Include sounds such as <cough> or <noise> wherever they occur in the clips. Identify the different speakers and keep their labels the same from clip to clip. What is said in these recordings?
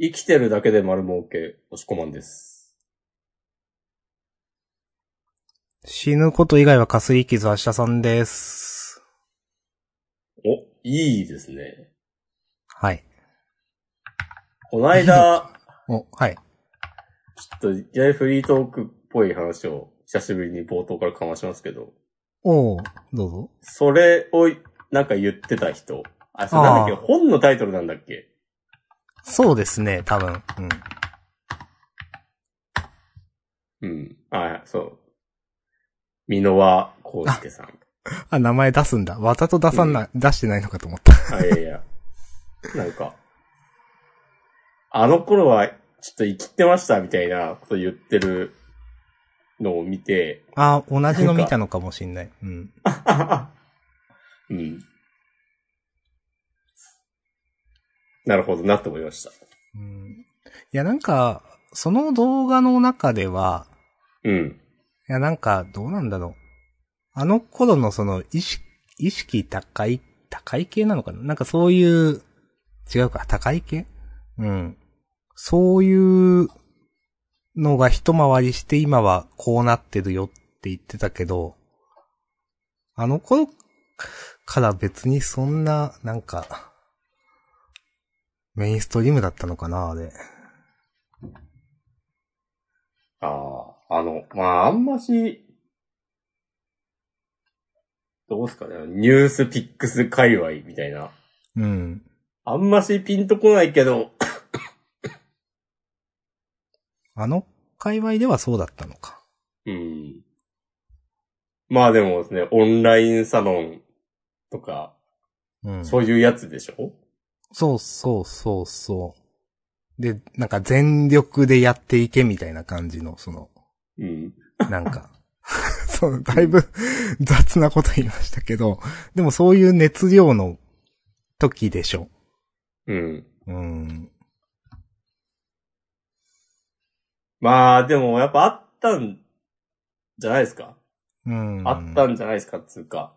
Speaker 1: 生きてるだけで丸儲け、押し込まんです。
Speaker 2: 死ぬこと以外はかすい傷明日さんです。
Speaker 1: お、いいですね。
Speaker 2: はい。
Speaker 1: この間、<laughs>
Speaker 2: お、はい。
Speaker 1: ちょっといきなりフリートークっぽい話を久しぶりに冒頭からかましますけど、
Speaker 2: おうどうぞ。
Speaker 1: それをなんか言ってた人。あ、それなんだっけ本のタイトルなんだっけ
Speaker 2: そうですね、多分。うん。
Speaker 1: うん。あ、そう。箕輪康介さん。
Speaker 2: あ、名前出すんだ。わざと出さんな、出してないのかと思った。
Speaker 1: あ、いやいや。なんか、あの頃はちょっと生きてましたみたいなこと言ってるのを見て、
Speaker 2: あ、同じの見たのかもしんない。うん。<laughs>
Speaker 1: うん。なるほどなって思いました。
Speaker 2: うん、いや、なんか、その動画の中では、
Speaker 1: うん。
Speaker 2: いや、なんか、どうなんだろう。あの頃のその、意識、意識高い、高い系なのかな？なんかそういう、違うか、高い系？うん。そういうのが一回りして今はこうなってるよって言ってたけど、あの頃から別にそんな、なんか、メインストリームだったのかなあれ。
Speaker 1: ああ、あの、まあ、あんまし、どうすかね、ニュースピックス界隈みたいな。
Speaker 2: うん。
Speaker 1: あんましピンとこないけど、<coughs>
Speaker 2: あの界隈ではそうだったのか。
Speaker 1: うん。まあでもですね、オンラインサロンとか、
Speaker 2: うん。
Speaker 1: そういうやつでしょ？
Speaker 2: そうそうそうそう。で、なんか全力でやっていけみたいな感じの、その、
Speaker 1: うん。
Speaker 2: なんか、<laughs> そう、だいぶ雑なこと言いましたけど、でもそういう熱量の時でしょ。
Speaker 1: うん。
Speaker 2: うん。
Speaker 1: まあでもやっぱあったんじゃないですか、
Speaker 2: うん。
Speaker 1: あったんじゃないですかっつうか、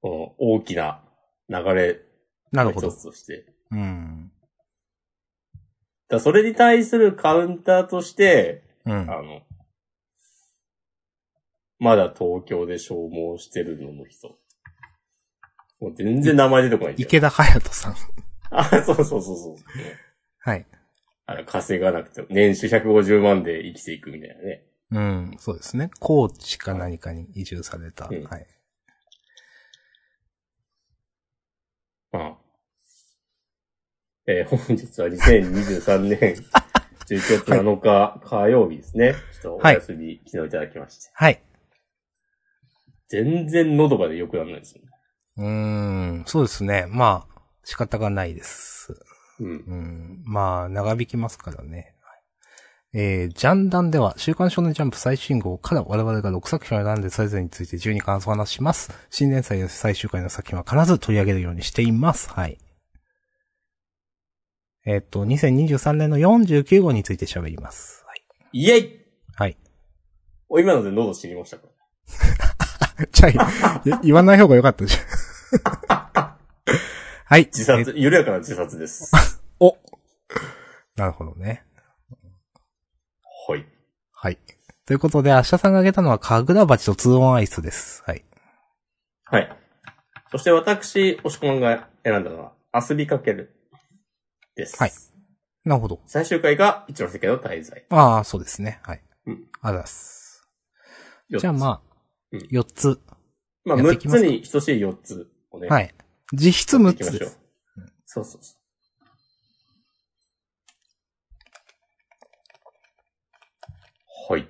Speaker 1: この大きな流れ
Speaker 2: なるほど。
Speaker 1: つとして。
Speaker 2: うん。
Speaker 1: だそれに対するカウンターとして、
Speaker 2: うん
Speaker 1: あ。の、まだ東京で消耗してるのの人。もう全然名前出てこない。
Speaker 2: 池田隼人さん。<laughs>
Speaker 1: あ、そうそうそうそう。
Speaker 2: はい。
Speaker 1: あの、稼がなくても、年収150万で生きていくみたいなね。
Speaker 2: うん。そうですね。高知か何かに移住された。
Speaker 1: うん
Speaker 2: はい。
Speaker 1: まあ。えー本日は2023年 <laughs> 11月7日火曜日ですね。ちょっとお休み、昨日いただきまして。
Speaker 2: はい。
Speaker 1: 全然喉がで良くならないですよね。
Speaker 2: うーん。そうですね。まあ、仕方がないです。
Speaker 1: うん。
Speaker 2: うん。まあ、長引きますからね。えー、ジャンダンでは、週刊少年ジャンプ最新号から我々が6作品を選んでそれぞれについて12感想を話します。新連載や最終回の作品は必ず取り上げるようにしています。はい。えっ、と、2023年の49号について喋ります。はい。
Speaker 1: イェイ
Speaker 2: はい。
Speaker 1: お、今ので喉知りましたか？
Speaker 2: じゃあ、い言わない方がよかったじゃん。<laughs> はい。
Speaker 1: 自殺、
Speaker 2: え
Speaker 1: 緩やかな自殺です。<laughs>
Speaker 2: おなるほどね。
Speaker 1: はい。
Speaker 2: はい。ということで、明日さんが挙げたのは、カグラバチとツーオンアイスです。はい。
Speaker 1: はい。そして私、押し込まんが選んだのは、遊びかける。です。
Speaker 2: はいなるほど。
Speaker 1: 最終回が一ノ瀬家の滞在。
Speaker 2: ああ、そうですね。はい。
Speaker 1: うん
Speaker 2: あざっす。じゃあまあ
Speaker 1: うん、
Speaker 2: 四つ。
Speaker 1: まあ、6
Speaker 2: やっていきますか
Speaker 1: つに等しい4つをね。。
Speaker 2: はいい。実質6
Speaker 1: 行きましょう
Speaker 2: つです。。
Speaker 1: そうそうそはい。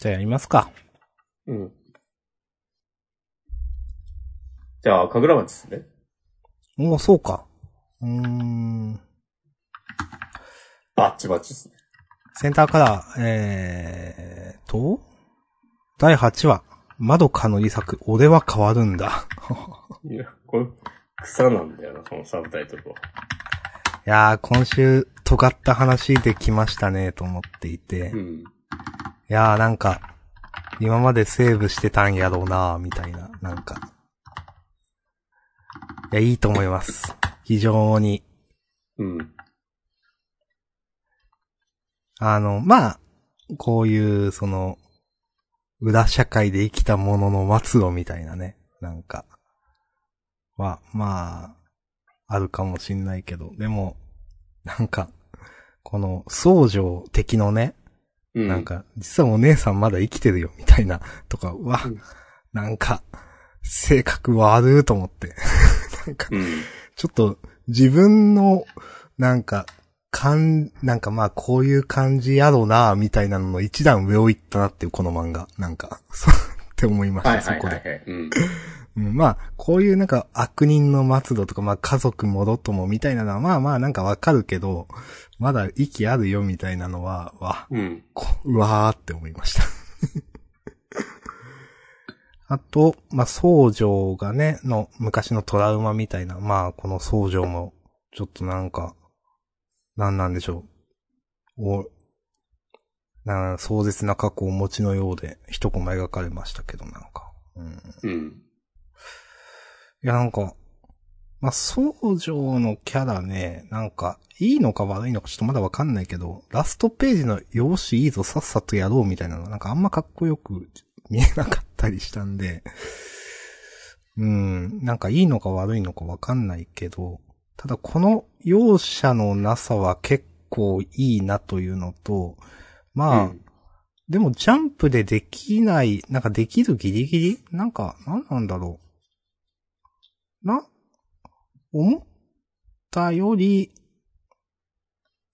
Speaker 2: じゃあやりますか。
Speaker 1: うん。じゃあ、神楽町ですね。
Speaker 2: もうそうか。うーん。
Speaker 1: バッチバチですね。
Speaker 2: センターカラー、えーと、第8話、窓かのり作、俺は変わるんだ。<laughs>
Speaker 1: いや、これ、草なんだよな、このサブタイトルは。
Speaker 2: いやー、今週、尖った話できましたね、と思っていて。い
Speaker 1: うん。
Speaker 2: やー、なんか、今までセーブしてたんやろうなみたいな、なんか。いや、いいと思います。非常に。
Speaker 1: うん。
Speaker 2: あの、まあ、こういう、その、裏社会で生きたものの末路みたいなね、なんか、は、まあ、あるかもしんないけど、でも、なんか、この、僧正的のね、
Speaker 1: うん。
Speaker 2: なん、か、実はお姉さんまだ生きてるよ、みたいな、とか、うわ
Speaker 1: うん、
Speaker 2: なんか、性格悪いと思って。<laughs> なんか、
Speaker 1: うん。
Speaker 2: ちょっと、自分の、なんか、かん、なんかまあ、こういう感じやろな、みたいなのの一段上を行ったなっていう、この漫画。なんか、そう、って思いました、
Speaker 1: はい
Speaker 2: そこで。
Speaker 1: はいはいはい。うん。
Speaker 2: うん、まあ、こういうなんか悪人の末路とか、まあ家族もろともみたいなのは、まあまあなんかわかるけど、まだ息あるよみたいなのは、わ、
Speaker 1: うん。
Speaker 2: こうわーって思いました。<laughs> あと、まあ、宗城がね、の昔のトラウマみたいな、まあ、この宗城も、ちょっとなんか、なんなんでしょう。お、な壮絶な過去をお持ちのようで、一コマ描かれましたけど、なんか。うん。
Speaker 1: うん。
Speaker 2: いや、なんか、まあ、宗城のキャラね、なんか、いいのか悪いのかちょっとまだわかんないけど、ラストページのよしいいぞさっさとやろうみたいなのなんかあんまかっこよく見えなかったりしたんで、うん、なんかいいのか悪いのかわかんないけど、ただこの容赦のなさは結構いいなというのと、まあ、
Speaker 1: うん
Speaker 2: でもジャンプでできない、なんかできるギリギリ？なんか、なんなんだろう？な、思ったより、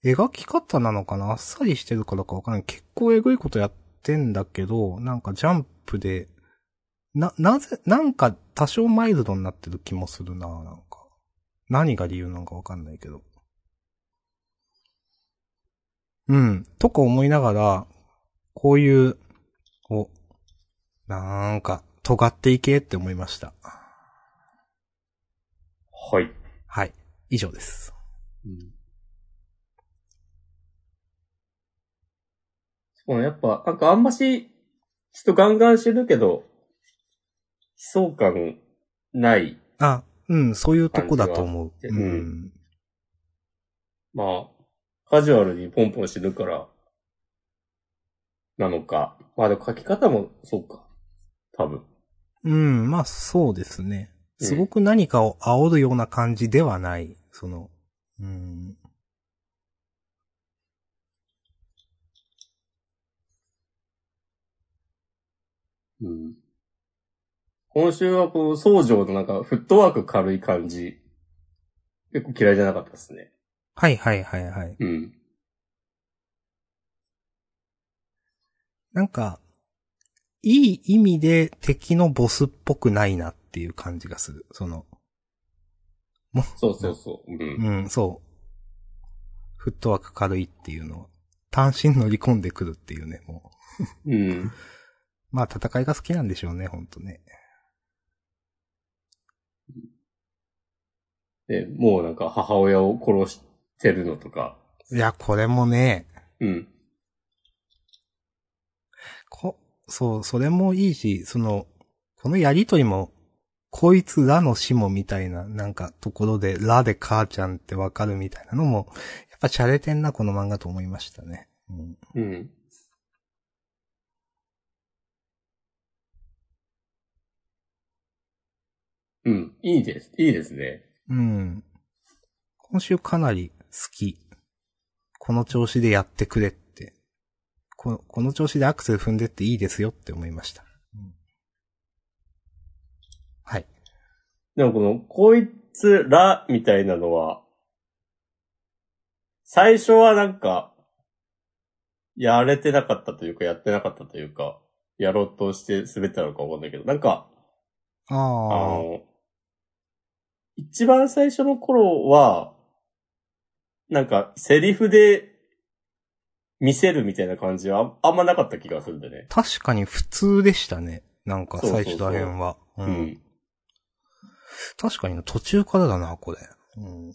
Speaker 2: 描き方なのかな？あっさりしてるからかわかんない。結構エグいことやってんだけど、なんかジャンプで、な、なぜ、なんか多少マイルドになってる気もするななんか。何が理由なのかわかんないけど。うん。とか思いながら、こういう、お、なんか、尖っていけって思いました。
Speaker 1: はい。
Speaker 2: はい。以上です。
Speaker 1: そうね、やっぱ、なんかあんまし、人ガンガンしてるけど、悲壮感ない。
Speaker 2: あ、うん、そういうとこだと思う。うん。
Speaker 1: まあ、カジュアルにポンポンしてるから、なのか。まあでも書き方も、そうか。多分。
Speaker 2: うん、まあそうですね。
Speaker 1: うん
Speaker 2: すごく何かを煽るような感じではない。その、うん。
Speaker 1: うん。今週はこう、総城のなんか、フットワーク軽い感じ。結構嫌いじゃなかったですね。
Speaker 2: はいはいはいはい。
Speaker 1: うん。
Speaker 2: なんか、いい意味で敵のボスっぽくないなっていう感じがする。その、
Speaker 1: そうそうそう。うん。
Speaker 2: うん、そう。フットワーク軽いっていうのは、単身乗り込んでくるっていうね、もう。
Speaker 1: うん。<laughs>
Speaker 2: まあ戦いが好きなんでしょうね、ほんとね。
Speaker 1: で、もうなんか母親を殺してるのとか。
Speaker 2: いや、これもね、
Speaker 1: うん。
Speaker 2: こ、そう、それもいいし、その、このやりとりも、こいつらの死もみたいな、なんか、ところで、らで母ちゃんってわかるみたいなのも、やっぱ洒落てんな、この漫画と思いましたね。うん。
Speaker 1: うん。うん。いいです。いいですね。
Speaker 2: うん。今週かなり好き。この調子でやってくれって。この、この調子でアクセル踏んでっていいですよって思いました。うんはい。
Speaker 1: でもこの、こいつらみたいなのは、最初はなんか、やれてなかったというか、やってなかったというか、やろうとして滑ったのかわかんないけど、なんか、
Speaker 2: あ
Speaker 1: あ一番最初の頃は、なんか、セリフで見せるみたいな感じはああんまなかった気がするんでね。
Speaker 2: 確かに普通でしたね。なんか
Speaker 1: そうそうそう
Speaker 2: 最初ら辺は。う。
Speaker 1: うんん。
Speaker 2: 確かに途中からだな、これ。うん。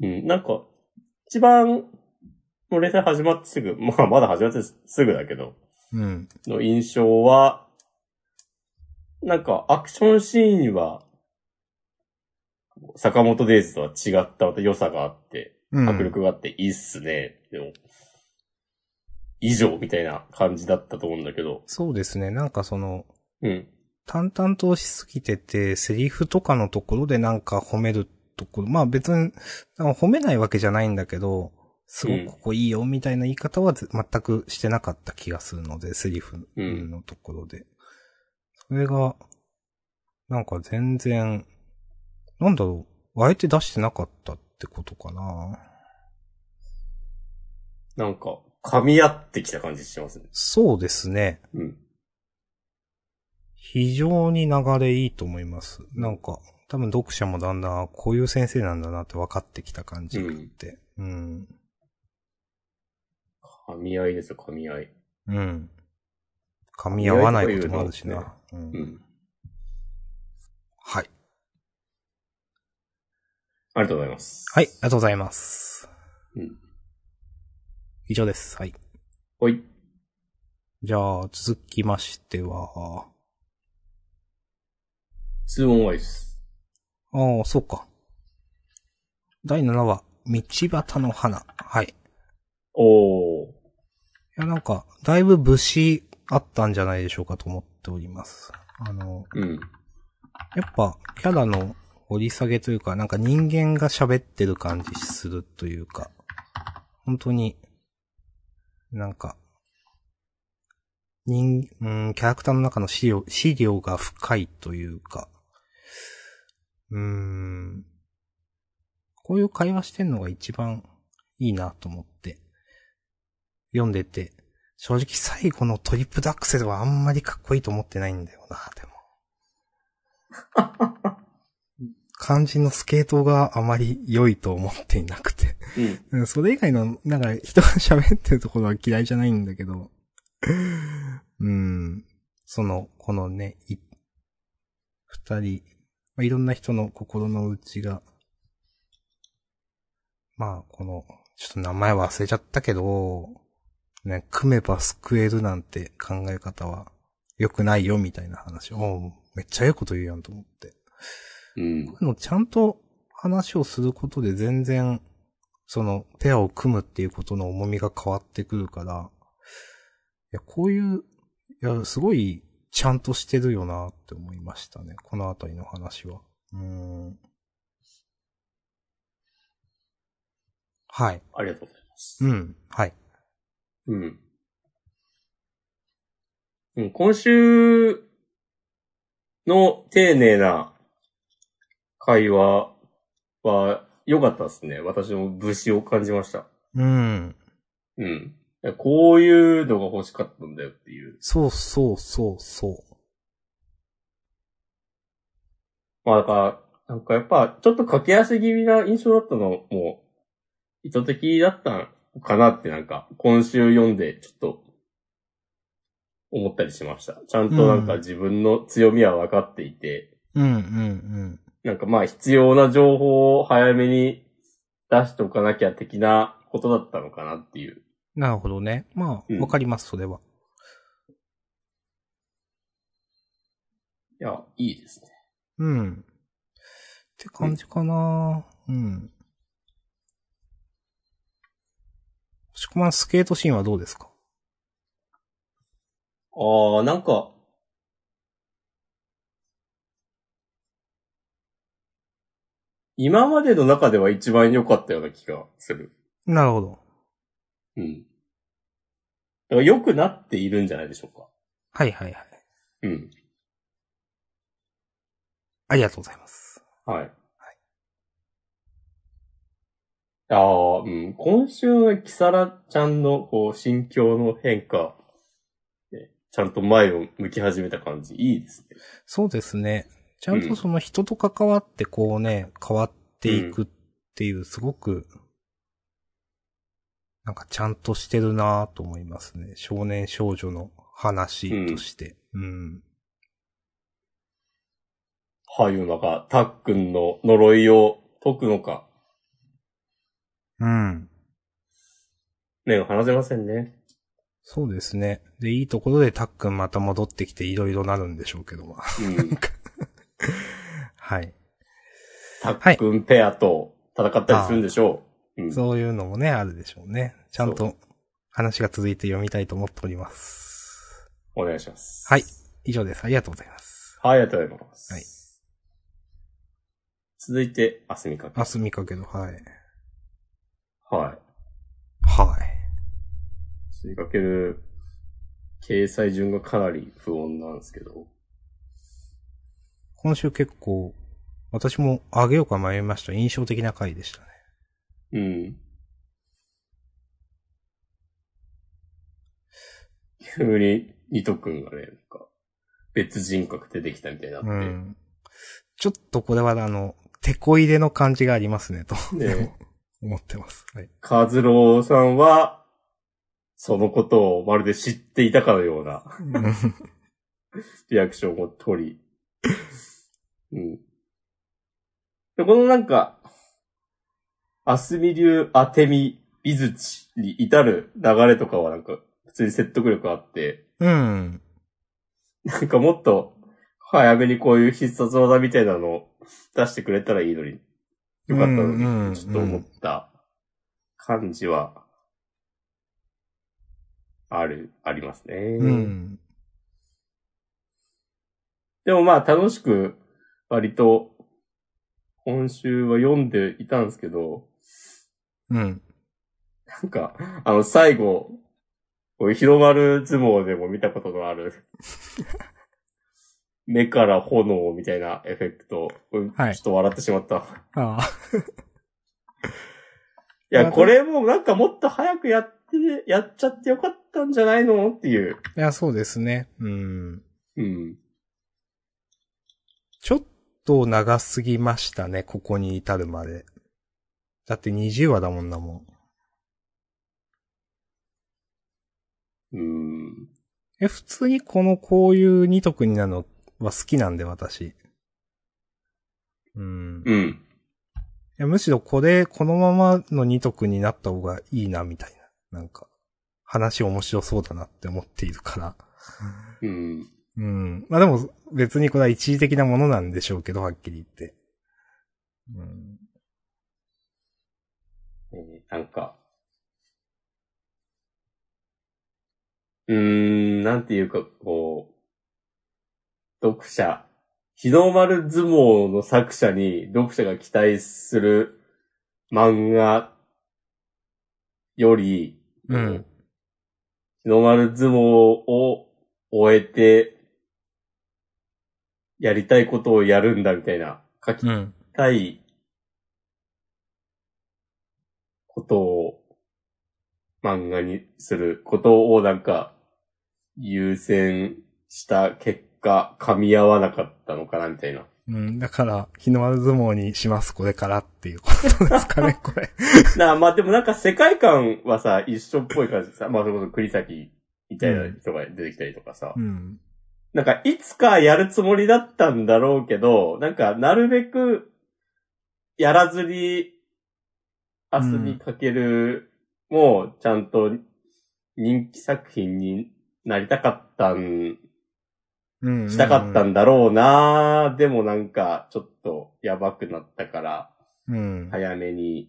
Speaker 1: うん。なんか、一番、もう連載始まってすぐ、まあまだ始まってすぐだけど、
Speaker 2: うん。
Speaker 1: の印象は、なんかアクションシーンは、坂本デイズとは違ったまた良さがあって、
Speaker 2: うん。
Speaker 1: 迫力があっていいっすね。でも、以上みたいな感じだったと思うんだけど。
Speaker 2: そうですね。なんかその、
Speaker 1: うん。
Speaker 2: 淡々としすぎてて、セリフとかのところでなんか褒めるところ、まあ別に、褒めないわけじゃないんだけど、すごくここいいよみたいな言い方はぜ全くしてなかった気がするので、セリフ
Speaker 1: うん
Speaker 2: のところで。それが、なんか全然、なんだろう、あえて出してなかったってことかな。
Speaker 1: なんか、噛み合ってきた感じしますね。
Speaker 2: そうですね。
Speaker 1: うん。
Speaker 2: 非常に流れいいと思います。なんか、多分読者もだんだん、あこういう先生なんだなって分かってきた感じがあって。うん。
Speaker 1: 噛み合いですよ、噛み合い。
Speaker 2: うん。噛み合わないこともあるしな。うん
Speaker 1: うん。
Speaker 2: はい。
Speaker 1: ありがとうございます。
Speaker 2: はい、ありがとうございます。
Speaker 1: うん。
Speaker 2: 以上です。はい。
Speaker 1: ほい。
Speaker 2: じゃあ、続きましては、
Speaker 1: ツーオンワイス。
Speaker 2: ああ、そうか。第7話、道端の花。はい。い
Speaker 1: おー。
Speaker 2: や、なんか、だいぶ節あったんじゃないでしょうかと思っております。あの、
Speaker 1: うん。
Speaker 2: やっぱ、キャラの掘り下げというか、なんか人間が喋ってる感じするというか、本当に、なんか、人、うん、キャラクターの中の資料、資料が深いというか、うーん、こういう会話してんのが一番いいなと思って、読んでて、正直最後のトリプルアクセルはあんまりかっこいいと思ってないんだよな、でも。<laughs> 漢字のスケートがあまり良いと思っていなくて。
Speaker 1: うん。
Speaker 2: うんそれ以外の、なんか人が喋ってるところは嫌いじゃないんだけど、うん、その、このね、い、二人、まあ、いろんな人の心の内が、まあ、この、ちょっと名前忘れちゃったけど、ね、組めば救えるなんて考え方は良くないよみたいな話。おうめっちゃええこと言うやんと思って。
Speaker 1: うん。
Speaker 2: でもちゃんと話をすることで全然、その、ペアを組むっていうことの重みが変わってくるから、いや、こういう、いや、すごい、ちゃんとしてるよなって思いましたね。このあたりの話は。うーん。はい。
Speaker 1: ありがとうございます。
Speaker 2: うん。はい。
Speaker 1: うん。うん、今週の丁寧な会話は良かったですね。私も武士を感じました。
Speaker 2: うん。
Speaker 1: うん。こういうのが欲しかったんだよっていう。
Speaker 2: そうそうそうそう。
Speaker 1: まあだから、なんかやっぱちょっと駆け足気味な印象だったのも意図的だったのかなってなんか今週読んでちょっと思ったりしました。ちゃんとなんか自分の強みは分かっていて、
Speaker 2: うんうんうん。
Speaker 1: なんかまあ必要な情報を早めに出しておかなきゃ的なことだったのかなっていう。
Speaker 2: なるほどね。まあ、
Speaker 1: うん
Speaker 2: わかります、それは。
Speaker 1: いや、いいですね。
Speaker 2: うん。って感じかなうん。しこまんスケートシーンはどうですか？
Speaker 1: ああ、なんか、今までの中では一番良かったような気がする。
Speaker 2: なるほど。
Speaker 1: うん。だから良くなっているんじゃないでしょうか。
Speaker 2: はいはいはい。
Speaker 1: うん。
Speaker 2: ありがとうございます。
Speaker 1: はい。ああ、うん。今週のキサラちゃんの、こう、心境の変化、ねちゃんと前を向き始めた感じ、いいですね。
Speaker 2: そうですね。ちゃんとその人と関わってこうね、変わっていくっていう、すごく、なんかちゃんとしてるなぁと思いますね。少年少女の話として。うん。
Speaker 1: はい、なんか、たっくんの呪いを解くのか、
Speaker 2: うん。
Speaker 1: 目が離せませんね。
Speaker 2: そうですね。で、いいところでたっくんまた戻ってきていろいろなるんでしょうけども。
Speaker 1: うん。<laughs>
Speaker 2: はい。
Speaker 1: たっくんペアと戦ったりするんでしょう。うん。
Speaker 2: そういうのもね、あるでしょうね。ちゃん
Speaker 1: そ
Speaker 2: と話が続いて読みたいと思っております。
Speaker 1: お願いします。
Speaker 2: はい。以上です。ありがとうございます。
Speaker 1: はい、ありがとうございます。
Speaker 2: はい。
Speaker 1: 続いて、あすみかけ。
Speaker 2: 明日見かけど、はい。
Speaker 1: はい。
Speaker 2: はい。
Speaker 1: あすみかける、掲載順がかなり不穏なんですけど。
Speaker 2: 今週結構、私もあげようか迷いました。印象的な回でしたね。
Speaker 1: うん。急に、ニト君がね、なんか、別人格出てきたみたいになって。
Speaker 2: うん。ちょっとこれはあの、手こ入れの感じがありますね、と。
Speaker 1: ね <laughs>
Speaker 2: 思ってます。はい。
Speaker 1: カズローさんは、そのことをまるで知っていたかのようなリアクションを取り。うん。で、このなんか、アスミ流アテミ美術に至る流れとかはなんか、普通に説得力あって、
Speaker 2: うん。
Speaker 1: なんかもっと、早めにこういう必殺技みたいなのを出してくれたらいいのに、よかったのに、ちょっと思った感じは、ある、ありますね。
Speaker 2: うん。
Speaker 1: でもまあ楽しく、割と、今週は読んでいたんですけど、
Speaker 2: うん。
Speaker 1: なんか、あの最後、こう広まる相撲でも見たことのある、目から炎みたいなエフェクト、
Speaker 2: はい
Speaker 1: ちょっと笑ってしまった。
Speaker 2: ああ。<laughs>
Speaker 1: いや、
Speaker 2: まあ
Speaker 1: これもなんかもっと早くやって、やっちゃってよかったんじゃないのっていう。
Speaker 2: いや、そうですね。うん。
Speaker 1: うん。
Speaker 2: ちょっと長すぎましたね、ここに至るまで。だって20話だもんなもん。
Speaker 1: うん。
Speaker 2: え、普通にこのこういう二徳になるのは好きなんで、私。うん。い
Speaker 1: うん。
Speaker 2: や、むしろこれ、このままの二徳になった方がいいな、みたいな。なんか、話面白そうだなって思っているから。
Speaker 1: うん。
Speaker 2: うん。まあでも、別にこれは一時的なものなんでしょうけど、はっきり言って。うん。
Speaker 1: えーなんか、うーん、なんていうか、こう、読者、日の丸相撲の作者に読者が期待する漫画より、
Speaker 2: うん
Speaker 1: 日の丸相撲を終えて、やりたいことをやるんだみたいな、書き
Speaker 2: うん。
Speaker 1: たいことを漫画にすることをなんか優先した結果噛み合わなかったのかなみたいな。
Speaker 2: うん。だから、日の丸相撲にします、これからっていうことですかね、<laughs> これ。
Speaker 1: なあ、まあでもなんか世界観はさ、一緒っぽい感じでさ、まあそれこそ栗崎みたいな人が出てきたりとかさ、
Speaker 2: うん。
Speaker 1: なんかいつかやるつもりだったんだろうけど、なんかなるべくやらずに遊びかける、もうちゃんと人気作品になりたかったん。したかったんだろうなでもなんかちょっとやばくなったから、
Speaker 2: うん。
Speaker 1: 早めに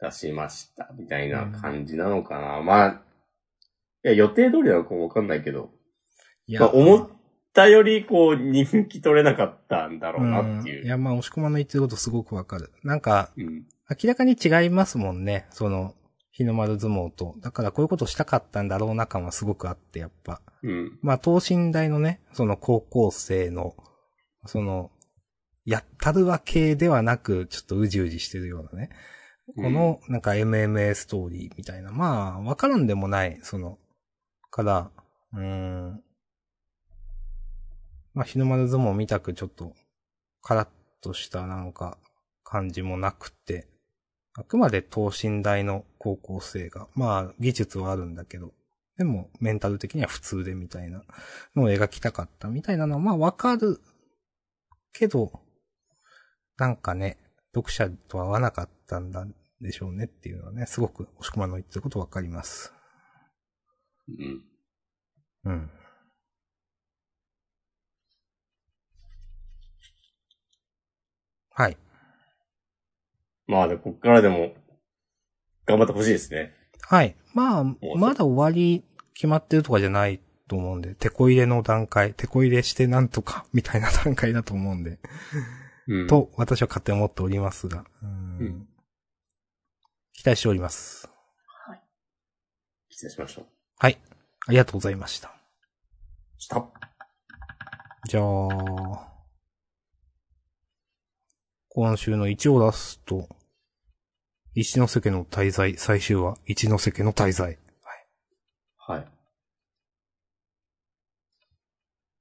Speaker 1: 出しました、みたいな感じなのかな。まあ、いや、予定通りなのかもわかんないけど、
Speaker 2: い
Speaker 1: まあ、思ったより、こう、人気取れなかったんだろうなっていう。
Speaker 2: んいや、まあ、押し込まの言ってることすごくわかる。なんか、
Speaker 1: うん。
Speaker 2: 明らかに違いますもんね。その、日の丸相撲と。だからこういうことしたかったんだろうな感はすごくあって、やっぱ。
Speaker 1: うん。
Speaker 2: まあ、等身大のね、その高校生の、その、やったるわけではなく、ちょっとうじうじしてるようなね。この、なんか MMA ストーリーみたいな。まあ、わからんでもない、その、から、うーん。まあ、日の丸相撲見たくちょっと、カラッとしたなんか、感じもなくて、あくまで等身大の高校生が、まあ、技術はあるんだけど、でも、メンタル的には普通でみたいなのを描きたかったみたいなのは、まあ、わかるけど、なんかね、読者と合わなかったんだでしょうねっていうのはね、すごく、押し込まの言ってることわかります。
Speaker 1: うん。
Speaker 2: うん。はい。
Speaker 1: まあね、こっからでも、頑張ってほしいですね。
Speaker 2: はい。まあ、
Speaker 1: う
Speaker 2: まだ終わり決まってるとかじゃないと思うんで、手こ入れの段階、手こ入れしてなんとか、<laughs> みたいな段階だと思うんで、
Speaker 1: うん。
Speaker 2: と、私は勝手に思っておりますが、うん
Speaker 1: うん
Speaker 2: 期待しております。
Speaker 1: 失礼しました。
Speaker 2: はい。ありがとうございました。
Speaker 1: した。
Speaker 2: じゃあ、今週の一応出すと、一ノ瀬家の滞在、最終話、一ノ瀬家の滞在。
Speaker 1: はい。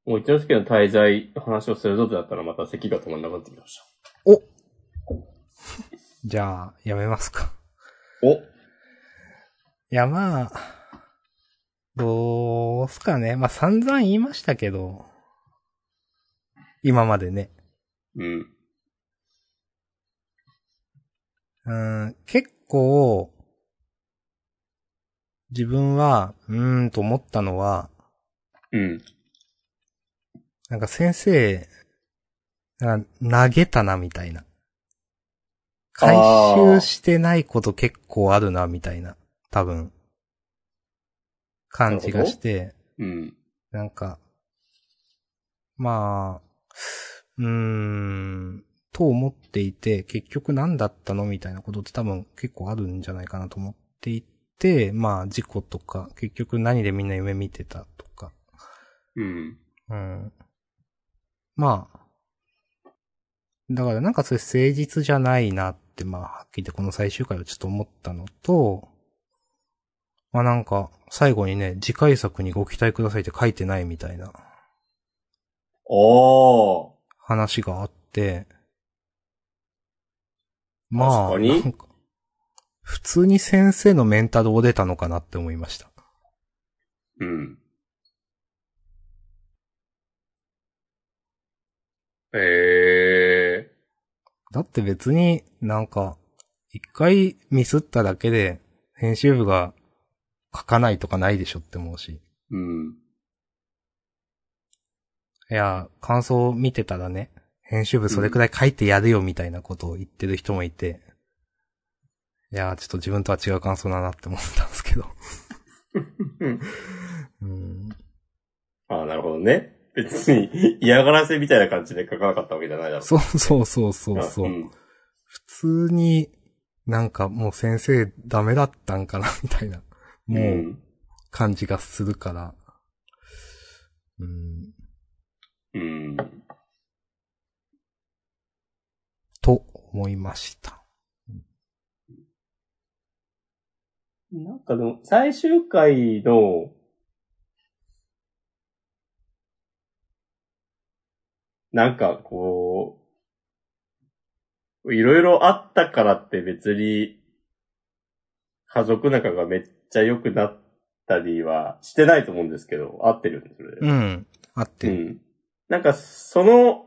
Speaker 1: もう一之輔の滞在の話をするぞとだったらまた咳が止まんなくなってきまし
Speaker 2: おじゃあ、やめますか。
Speaker 1: た。お
Speaker 2: いや、まあ、どうすかね。まあ、散々言いましたけど、今までね。
Speaker 1: うん。
Speaker 2: うん、結構、自分は、うーんと思ったのは、
Speaker 1: うん。
Speaker 2: なんか先生、なんか投げたなみたいな。回収してないこと結構あるなみたいな、多分、感じがして、
Speaker 1: うん。
Speaker 2: なんか、まあ、うーん、と思っていて、結局何だったのみたいなことって多分結構あるんじゃないかなと思っていて、まあ事故とか、結局何でみんな夢見てたとか、
Speaker 1: うん。
Speaker 2: うん。まあ、だからなんかそれ誠実じゃないなって、まあ、はっきり言ってこの最終回はちょっと思ったのと、まあなんか、最後にね、次回作にご期待くださいって書いてないみたいな
Speaker 1: おー。
Speaker 2: 話があって、まあ、普通に先生のメンタルを出たのかなって思いました。
Speaker 1: うん。え
Speaker 2: だって別になんか、一回ミスっただけで編集部が書かないとかないでしょって思うし。
Speaker 1: ー。うん。
Speaker 2: いや、感想を見てたらね、編集部それくらい書いてやるよみたいなことを言ってる人もいて、いや、ちょっと自分とは違う感想だなって思ったんですけど。<laughs> うん。
Speaker 1: ああ、なるほどね。別に嫌がらせみたいな感じで書かなかったわけじゃないだろ
Speaker 2: そうそうそうそうそう。
Speaker 1: ん
Speaker 2: 普通に、なんかもう先生ダメだったんかなみたいな、もう感じがするから。うん。
Speaker 1: うん。
Speaker 2: と思いました。
Speaker 1: なんかでも、最終回の、なんかこう、いろいろあったからって別に、家族仲がめっちゃ良くなったりはしてないと思うんですけど、合ってるんですよね。
Speaker 2: うん。あってる。
Speaker 1: うん。なんか、その、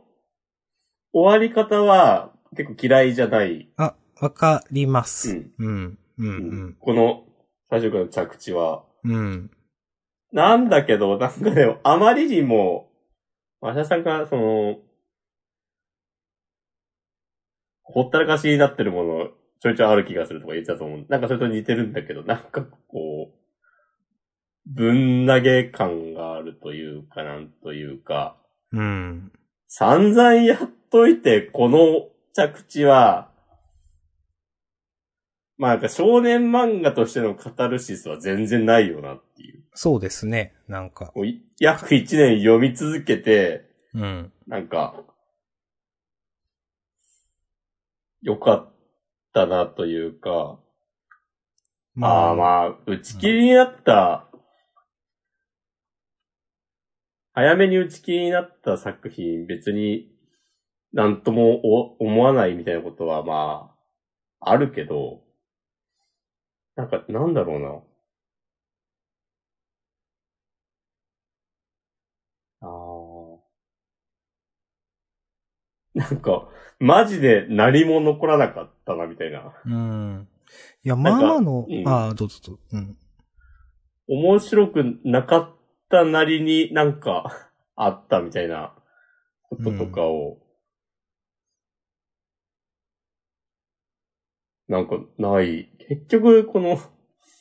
Speaker 1: 終わり方は結構嫌いじゃない。
Speaker 2: あ、わかりま
Speaker 1: う
Speaker 2: す。
Speaker 1: ん。
Speaker 2: うん。うん。
Speaker 1: この最終回の着地は。
Speaker 2: うん。うん。
Speaker 1: なんだけど、なんかね、あまりにも、マシャさんが、その、ほったらかしになってるもの、ちょいちょいある気がするとか言ってたと思う。なんかそれと似てるんだけど、なんかこう、ぶん投げ感があるというか、なんというか、
Speaker 2: うん。
Speaker 1: 散々やっといて、この着地は、まあなんか少年漫画としてのカタルシスは全然ないよなっていう。
Speaker 2: そうですね。なんか。
Speaker 1: もうい約一年読み続けて、
Speaker 2: うん。
Speaker 1: なんか、よかったなというか、ああまあ、打ち切りになった、早めに打ち切りになった作品別になんともお思わないみたいなことはまあ、あるけど、なんかなんだろうな。ああ。なんか、マジで何も残らなかったなみたいな。
Speaker 2: うん。いや、まあまあの、
Speaker 1: うん
Speaker 2: ああ、どうぞどうぞ。うん。
Speaker 1: 面白くなかったなりになんかあったみたいなこととかを、なんかない。結局、この、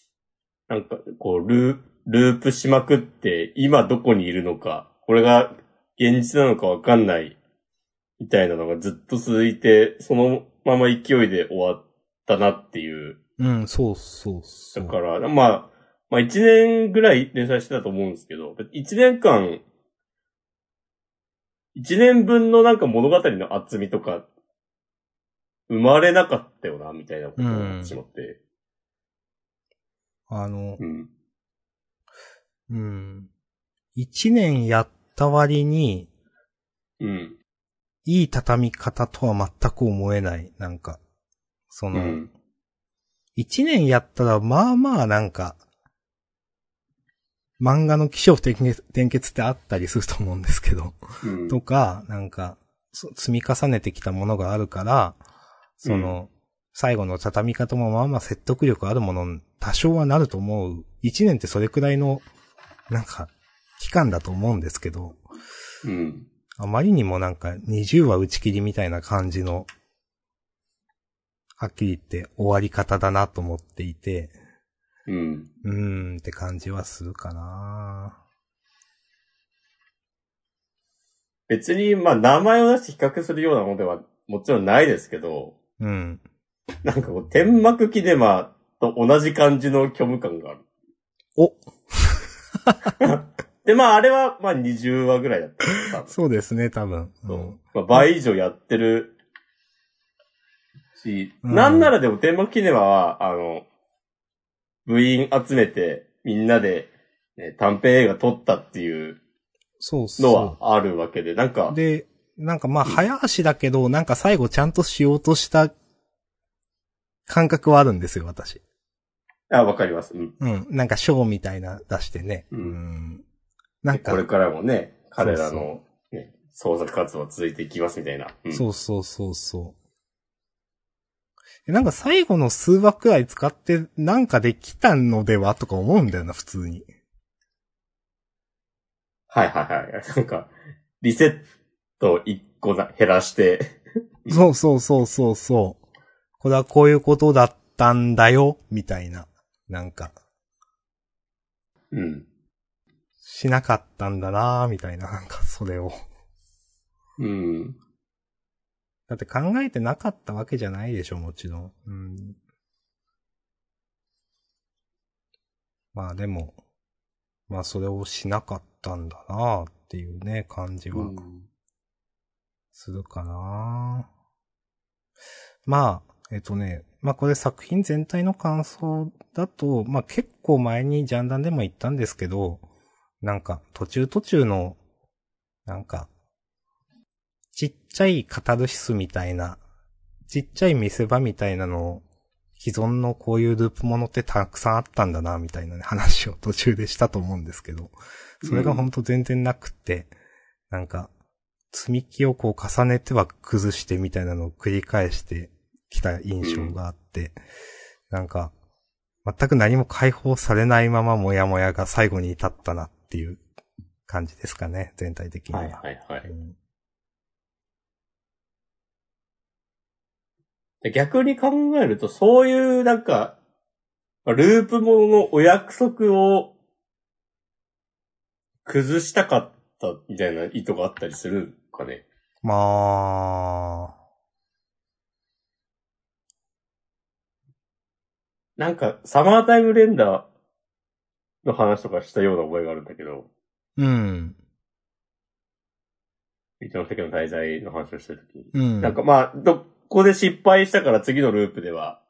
Speaker 1: <laughs> なんか、こう、ルー、ループしまくって、今どこにいるのか、これが現実なのかわかんない、みたいなのがずっと続いて、そのまま勢いで終わったなっていう。
Speaker 2: うん、そうそうそう。
Speaker 1: だから、まあ、まあ一年ぐらい連載してたと思うんですけど、一年間、一年分のなんか物語の厚みとか、生まれなかったよな、みたいなことになってしまって。
Speaker 2: あの、
Speaker 1: うん。
Speaker 2: うん。一年やった割に、
Speaker 1: うん。
Speaker 2: いい畳み方とは全く思えない。なんか、その、
Speaker 1: うん。
Speaker 2: 一年やったら、まあまあなんか、漫画の起承転結転結ってあったりすると思うんですけど、
Speaker 1: うん。
Speaker 2: とか、なんか、そ積み重ねてきたものがあるから、その、最後の畳み方もまあまあ説得力あるもの、多少はなると思う。一年ってそれくらいの、なんか、期間だと思うんですけど、
Speaker 1: うん。
Speaker 2: あまりにもなんか20話打ち切りみたいな感じの、はっきり言って終わり方だなと思っていて、
Speaker 1: うん。
Speaker 2: うーんって感じはするかな
Speaker 1: 別に、まあ、名前を出して比較するようなものではもちろんないですけど、
Speaker 2: うん。
Speaker 1: なんかこう、天幕キネマと同じ感じの虚無感がある。
Speaker 2: お <laughs>
Speaker 1: で、まあ、あれは、まあ、20話ぐらいだった <laughs>
Speaker 2: そうですね、多分。
Speaker 1: そううんまあ、倍以上やってるし、
Speaker 2: うん
Speaker 1: なんならでも天幕キネマは、あの、部員集めてみんなで、ね、短編映画撮ったっていう
Speaker 2: そう
Speaker 1: の
Speaker 2: そ
Speaker 1: はあるわけで、なんか
Speaker 2: う。、で、なんかまあ
Speaker 1: うん
Speaker 2: 早足だけど、なんか最後ちゃんとしようとした感覚はあるんですよ、私。
Speaker 1: あ、わかります。うん。
Speaker 2: うん。なんかショーみたいな出してね。
Speaker 1: うん
Speaker 2: んなんか
Speaker 1: こ、れからもね、彼らの、ね、創作活動は続いていきますみたいな。うん
Speaker 2: そうそうそうそう。でなんか最後の数話くらい使ってなんかできたのではとか思うんだよな、普通に。
Speaker 1: はいはいはい。<laughs> なんか、リセット一個な減らして、う <laughs> ん
Speaker 2: そうそうそうそうそう。これはこういうことだったんだよ、みたいな。なんか、
Speaker 1: うん。
Speaker 2: しなかったんだなみたいな、なんかそれを。
Speaker 1: うん。
Speaker 2: だって考えてなかったわけじゃないでしょ、もちろん。うん。まあでも、まあそれをしなかったんだなっていうね、感じはするかな、まあ、えっとね、まあこれ作品全体の感想だと、まあ結構前にジャンダンでも言ったんですけど、なんか途中途中の、なんか、ちっちゃいカタルシスみたいな、ちっちゃい見せ場みたいなのを、既存のこういうループものってたくさんあったんだな、みたいなね、話を途中でしたと思うんですけど、それがほん。と全然なくって、なんか、積み木をこう重ねては崩してみたいなのを繰り返してきた印象があって、なんか、全く何も解放されないままモヤモヤが最後に至ったなっていう感じですかね、全体的には。
Speaker 1: はいはいはい。
Speaker 2: うん
Speaker 1: で逆に考えると、そういうなんか、ループもののお約束を崩したかったみたいな意図があったりするかね。
Speaker 2: まあ、
Speaker 1: なんか、サマータイムレンダーの話とかしたような覚えがあるんだけど、
Speaker 2: うん。
Speaker 1: 一ノ関の滞在の話をしたときに。
Speaker 2: うん。
Speaker 1: なんかまあ、どこで失敗したから次のループでは、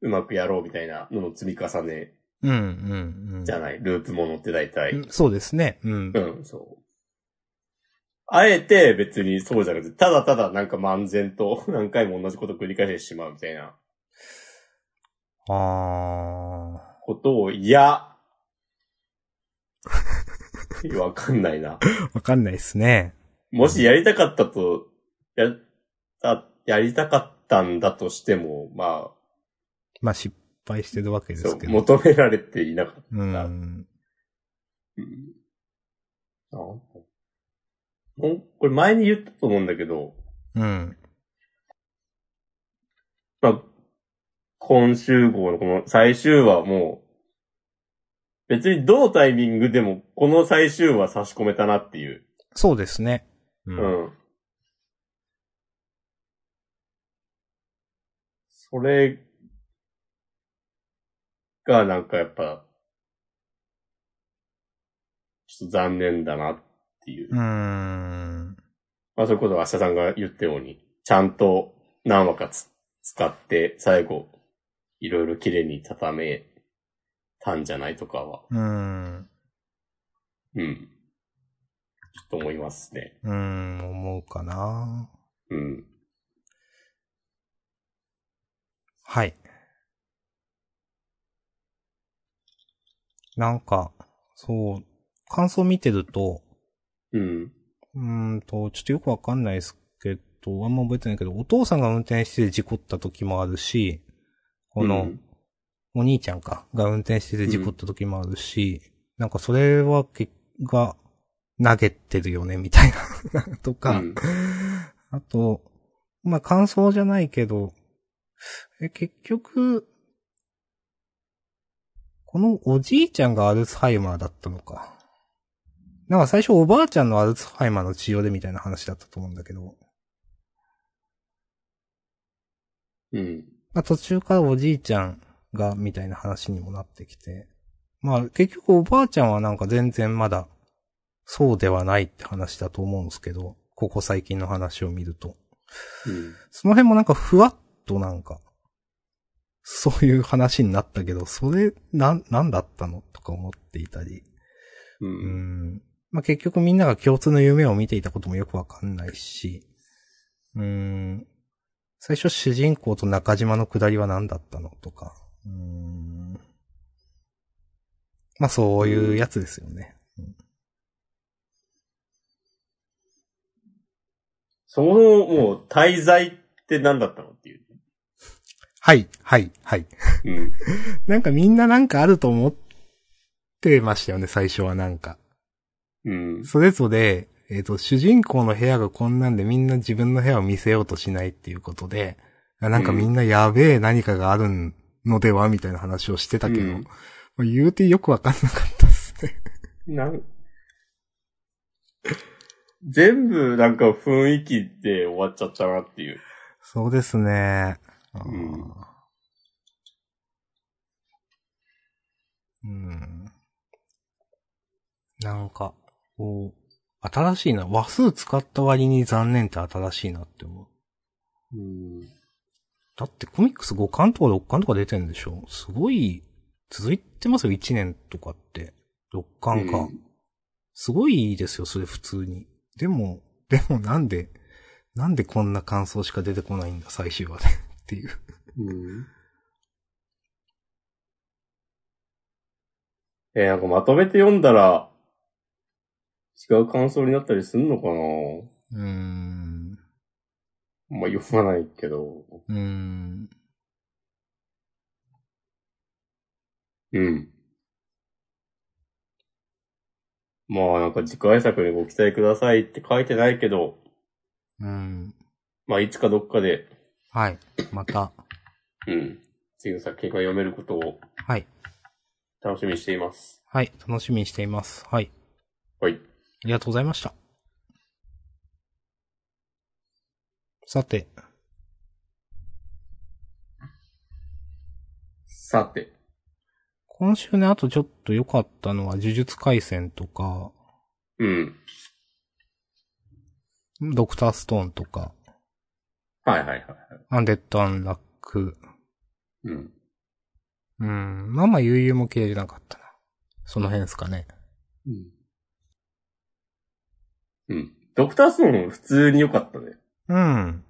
Speaker 1: うまくやろうみたいなのの積み重ね
Speaker 2: うん、うん、うん。
Speaker 1: じゃない。ループものって大体。
Speaker 2: うんそうですね。うん。
Speaker 1: うん、そう。あえて別にそうじゃなくて、ただただなんか漫然と <laughs> 何回も同じこと繰り返してしまうみたいな
Speaker 2: あ
Speaker 1: ことを、いや、わかんないな。
Speaker 2: ー。わかんないですね。
Speaker 1: もしやりたかったと、や、あやりたかったんだとしても、ま
Speaker 2: まあ失敗してるわけですけど。
Speaker 1: 求められていなかった。
Speaker 2: うん。
Speaker 1: うんあほんこれ前に言ったと思うんだけど、
Speaker 2: うん。
Speaker 1: まあ、今週号のこの最終話もう、別にどのタイミングでもこの最終話差し込めたなっていう。
Speaker 2: そうですね。う。
Speaker 1: うんん。それがなんかやっぱ、ちょっと残念だなっていう。
Speaker 2: うーん。
Speaker 1: まあそういうことは明日さんが言ったように、ちゃんと何話かつ使って最後、いろいろ綺麗に畳めたんじゃないとかは、
Speaker 2: うーん。
Speaker 1: うん。ちょっと思いますね。
Speaker 2: うーん、思うかな。
Speaker 1: うん。
Speaker 2: はい。なんか、そう、感想見てると、
Speaker 1: うん。
Speaker 2: うーんと、ちょっとよくわかんないですけど、あんま覚えてないけど、お父さんが運転してて事故った時もあるし、この、
Speaker 1: うん
Speaker 2: お兄ちゃんか、が運転してて事故った時もあるし、なんかそれはけ、が、投げてるよね、みたいな、<laughs> とか、
Speaker 1: うん
Speaker 2: あと、まあ、感想じゃないけど、え、結局、このおじいちゃんがアルツハイマーだったのか。なんか最初おばあちゃんのアルツハイマーの治療でみたいな話だったと思うんだけど、
Speaker 1: うん。
Speaker 2: まあ、途中からおじいちゃんがみたいな話にもなってきて、まあ結局おばあちゃんはなんか全然まだそうではないって話だと思うんですけど、ここ最近の話を見ると。
Speaker 1: うん。
Speaker 2: その辺もなんかふわっとなんか、そういう話になったけど、それ、なん、なんだったの？とか思っていたり。
Speaker 1: う。
Speaker 2: うんん。まあ、結局みんなが共通の夢を見ていたこともよくわかんないし、うん。最初主人公と中島の下りは何だったのとか。うん。まあ、そういうやつですよね。
Speaker 1: そもそももう滞在って何だったのっていう。
Speaker 2: はい、はい、はい。
Speaker 1: うん。<laughs>
Speaker 2: なんかみんななんかあると思ってましたよね、最初はなんか。
Speaker 1: うん。
Speaker 2: それぞれ、えっ、と、主人公の部屋がこんなんでみんな自分の部屋を見せようとしないっていうことで、あなんかみんなやべえ何かがあるのではみたいな話をしてたけど、
Speaker 1: うん
Speaker 2: まあ言うてよくわかんなかったっすね。
Speaker 1: なん、全部なんか雰囲気で終わっちゃったなっていう。
Speaker 2: そうですね。
Speaker 1: うん
Speaker 2: うん。なんか、こう、新しいな。話数使った割に残念って新しいなって思う。
Speaker 1: うん。
Speaker 2: だってコミックス5巻とか6巻とか出てんでしょすごい、続いてますよ、1年とかって。6巻か。
Speaker 1: うん
Speaker 2: すごいですよ、それ普通に。でも、でもなんで、なんでこんな感想しか出てこないんだ、最終話で。っていう。
Speaker 1: うん。えーなんかまとめて読んだら、違う感想になったりすんのかな？
Speaker 2: うーん。
Speaker 1: まあ読まないけど。
Speaker 2: うーん。
Speaker 1: うん。まあなんか次回作にご期待くださいって書いてないけど、
Speaker 2: うん。
Speaker 1: まあいつかどっかで、
Speaker 2: はい。また。
Speaker 1: うん。次の作品が読めることを
Speaker 2: はい。
Speaker 1: 楽しみにしています。
Speaker 2: はい。楽しみにしています。はい。
Speaker 1: はい。
Speaker 2: ありがとうございました。さて。
Speaker 1: さて。
Speaker 2: 今週ね、あとちょっと良かったのは、呪術回戦とか、
Speaker 1: うん。
Speaker 2: ドクターストーンとか、
Speaker 1: はいはいはいはい。
Speaker 2: アンデッド・アンラック。
Speaker 1: うん。
Speaker 2: うん。まあまあ、悠々も綺麗じゃなかったな。その辺ですかね。
Speaker 1: うん。うん。ドクターストーン普通に良かったね。
Speaker 2: うん。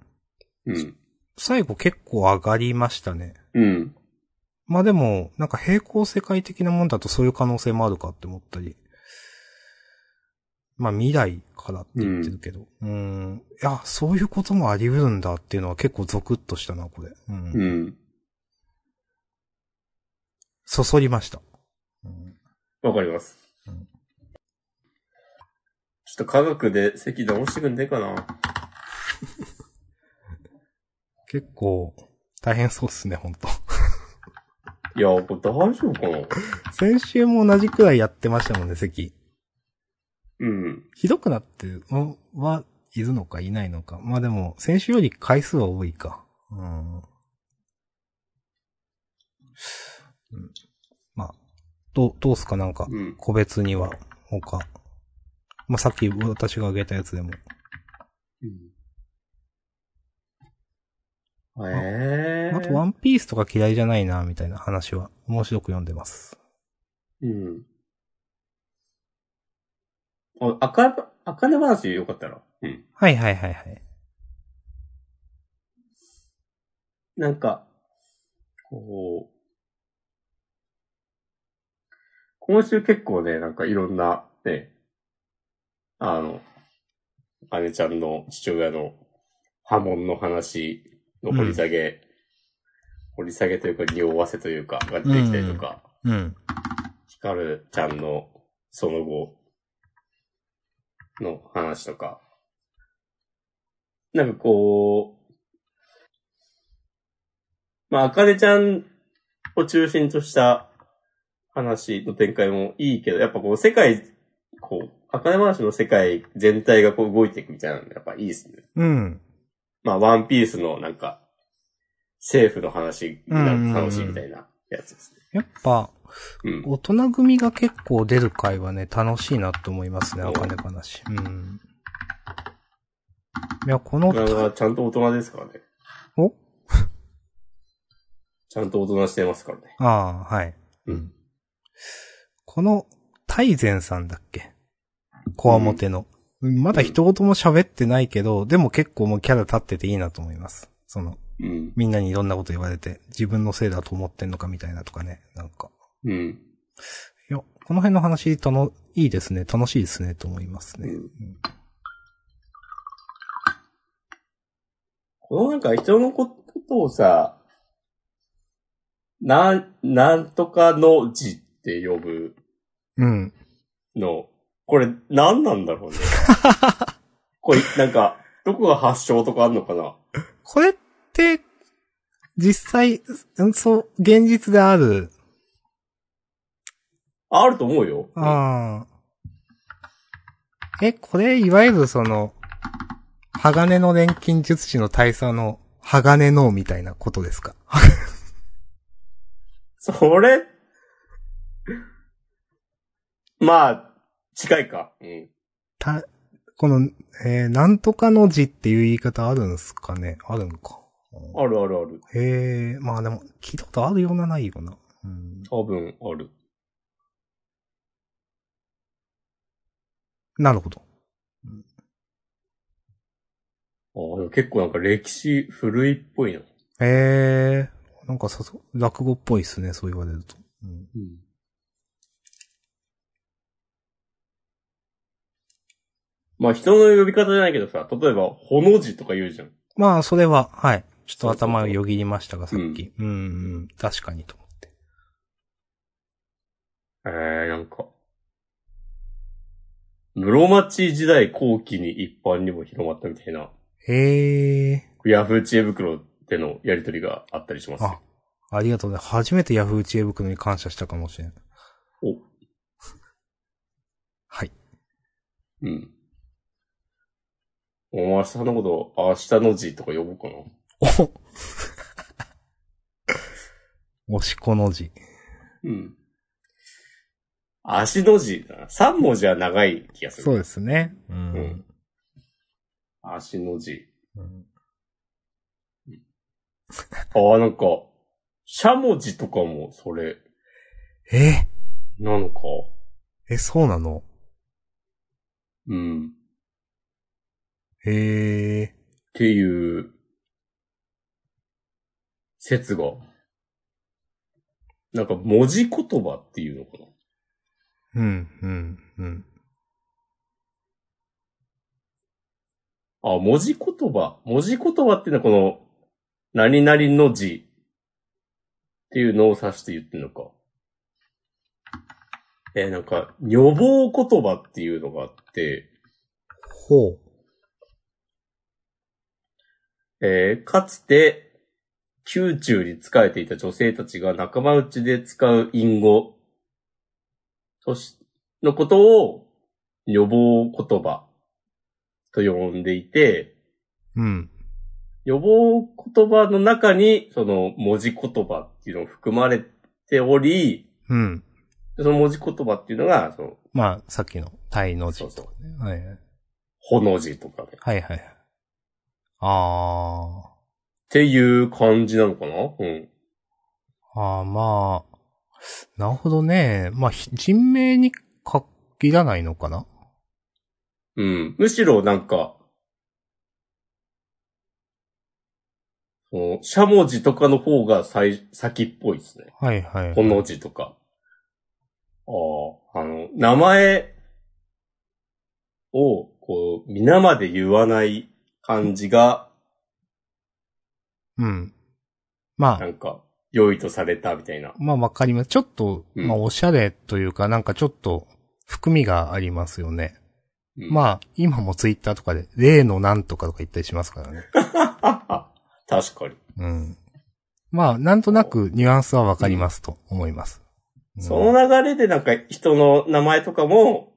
Speaker 1: うん。
Speaker 2: 最後結構上がりましたね。
Speaker 1: うん。
Speaker 2: まあでも、なんか平行世界的なもんだとそういう可能性もあるかって思ったり。まあ未来からって言ってるけど。うん。いや、そういうこともあり得るんだっていうのは結構ゾクッとしたな、これ。うん。
Speaker 1: うん。
Speaker 2: そそりました。うん
Speaker 1: わかります。
Speaker 2: うん
Speaker 1: ちょっと科学で席直してくんねえかな？<laughs>
Speaker 2: 結構、大変そうっすね、ほんと。<laughs>
Speaker 1: いや、これ大丈夫かな？
Speaker 2: 先週も同じくらいやってましたもんね、席。
Speaker 1: うん。
Speaker 2: ひどくなってるのはいるのかいないのか。まあでも、先週より回数は多いか。うん。うんまあ、どう、どうすか？なんか、
Speaker 1: うん。
Speaker 2: 個別には、他。まあさっき私が挙げたやつでも。
Speaker 1: ええー。
Speaker 2: あと、ワンピースとか嫌いじゃないな、みたいな話は、面白く読んでます。
Speaker 1: うん。あ、赤、赤根話よかったら。うん。
Speaker 2: はいはいはいはい。
Speaker 1: なんか、こう、今週結構ね、なんかいろんな、ね、あの、姉ちゃんの父親の波紋の話の掘り下げ、掘り下げというか、匂わせというか、が出てきたりとか、
Speaker 2: うん。
Speaker 1: ヒカルちゃんのその後の話とか。なんかこう、まあ、あかねちゃんを中心とした話の展開もいいけど、やっぱこう世界、こう、あかね話の世界全体がこう動いていくみたいなのやっぱいいですね。
Speaker 2: うん。
Speaker 1: まあ、ワンピースのなんか、政府の話が楽しいみたいなやつですね。
Speaker 2: やっぱ、
Speaker 1: うん。
Speaker 2: 大人組が結構出る回はね、楽しいなと思いますね、
Speaker 1: うん
Speaker 2: あかね話。うん。いや、この
Speaker 1: ちゃんと大人ですからね。
Speaker 2: お？<laughs>
Speaker 1: ちゃんと大人してますからね。
Speaker 2: ああ、はい。
Speaker 1: うん。
Speaker 2: この、大善さんだっけ？コアモテの。まだ一言も喋ってないけど、でも結構もうキャラ立ってていいなと思います。その、
Speaker 1: うん。
Speaker 2: みんなにいろんなこと言われて、自分のせいだと思ってんのかみたいなとかね、なんか。
Speaker 1: うん。
Speaker 2: いや、この辺の話、たの、いいですね、楽しいですね、と思いますね。
Speaker 1: うんこのなんか人のことをさ、なん、なんとかの字って呼ぶ
Speaker 2: うん。
Speaker 1: の、これ何なんだろうね。<laughs> これ、なんか、どこが発祥とかあんのかな？
Speaker 2: これって、実際、うんそう、現実である。
Speaker 1: あると思うよ。
Speaker 2: ああ。え、これ、いわゆるその、鋼の錬金術師の大佐の鋼のみたいなことですか？
Speaker 1: それ、まあ、近いか。うん。
Speaker 2: た、この、えーなんとかの字っていう言い方あるんすかね？あるんか。
Speaker 1: あるあるある。
Speaker 2: へえ、まあでも、聞いたことあるようなないような。うん、
Speaker 1: 多分ある。
Speaker 2: なるほど。
Speaker 1: ああ、でも結構なんか歴史古いっぽいな。
Speaker 2: へえ、なんかさそ、落語っぽいっすね、そう言われると。うん
Speaker 1: うん。まあ人の呼び方じゃないけどさ、例えば、ほの字とか言うじゃん。
Speaker 2: まあ、それは、はい。ちょっと頭をよぎりましたが、さっき。うん、うん、確かにと思って。
Speaker 1: ええなんか。室町時代後期に一般にも広まったみたいな、
Speaker 2: へえ、
Speaker 1: ヤフー知恵袋でのやりとりがあったりしますよ。
Speaker 2: ありがとうね。初めてヤフー知恵袋に感謝したかもしれん。
Speaker 1: お、
Speaker 2: はい。
Speaker 1: うん。お前明日のこと、明日の字とか呼ぼうかな。
Speaker 2: お、<laughs> 押し子の字。
Speaker 1: うん。足の字だな。三文字は長い気がする。
Speaker 2: そうですね。うん。
Speaker 1: うん足の字。
Speaker 2: うん
Speaker 1: ああ、なんか、しゃもじとかも、それ、
Speaker 2: え？
Speaker 1: なのか。
Speaker 2: え、そうなの？
Speaker 1: うん。っ
Speaker 2: へえ。
Speaker 1: ていう、説が。なんか、文字言葉っていうのかな？
Speaker 2: うん、うん、うん。
Speaker 1: あ、文字言葉。文字言葉っていうのはこの、何々の字っていうのを指して言ってるのか。えーなんか、予防言葉っていうのがあって、
Speaker 2: ほう。
Speaker 1: えーかつて、宮中に仕えていた女性たちが仲間内で使う隠語とし、のことを予防言葉と呼んでいて、
Speaker 2: うん。
Speaker 1: 予防言葉の中にその文字言葉っていうのを含まれており、
Speaker 2: うん。
Speaker 1: その文字言葉っていうのが、その、
Speaker 2: まあ、さっきのタイの字
Speaker 1: そうそ
Speaker 2: とかね。はいはい。
Speaker 1: ほの字とかね。っ
Speaker 2: はいはいはい。あ
Speaker 1: ていう感じなのかな？うん。
Speaker 2: あ。ああ、まあ。なるほどね。まあ、ひ人名に限らないのかな？
Speaker 1: うん。むしろなんか、その、しゃもじとかの方が最、先っぽいですね。
Speaker 2: はいはい、はい。
Speaker 1: ほの字とか。ああ、あの、名前を、こう、皆まで言わない感じが、
Speaker 2: うん。まあ、
Speaker 1: なんか、良いとされたみたいな。
Speaker 2: まあわかります。ちょっと、
Speaker 1: うん
Speaker 2: まあおしゃれというか、なんかちょっと、含みがありますよね。
Speaker 1: うん、
Speaker 2: まあ、今もツイッターとかで、例のなんとかとか言ったりしますからね。
Speaker 1: あ、<laughs> 確かに。
Speaker 2: うん。まあ、なんとなくニュアンスはわかりますと思います。うん
Speaker 1: その流れでなんか人の名前とかも、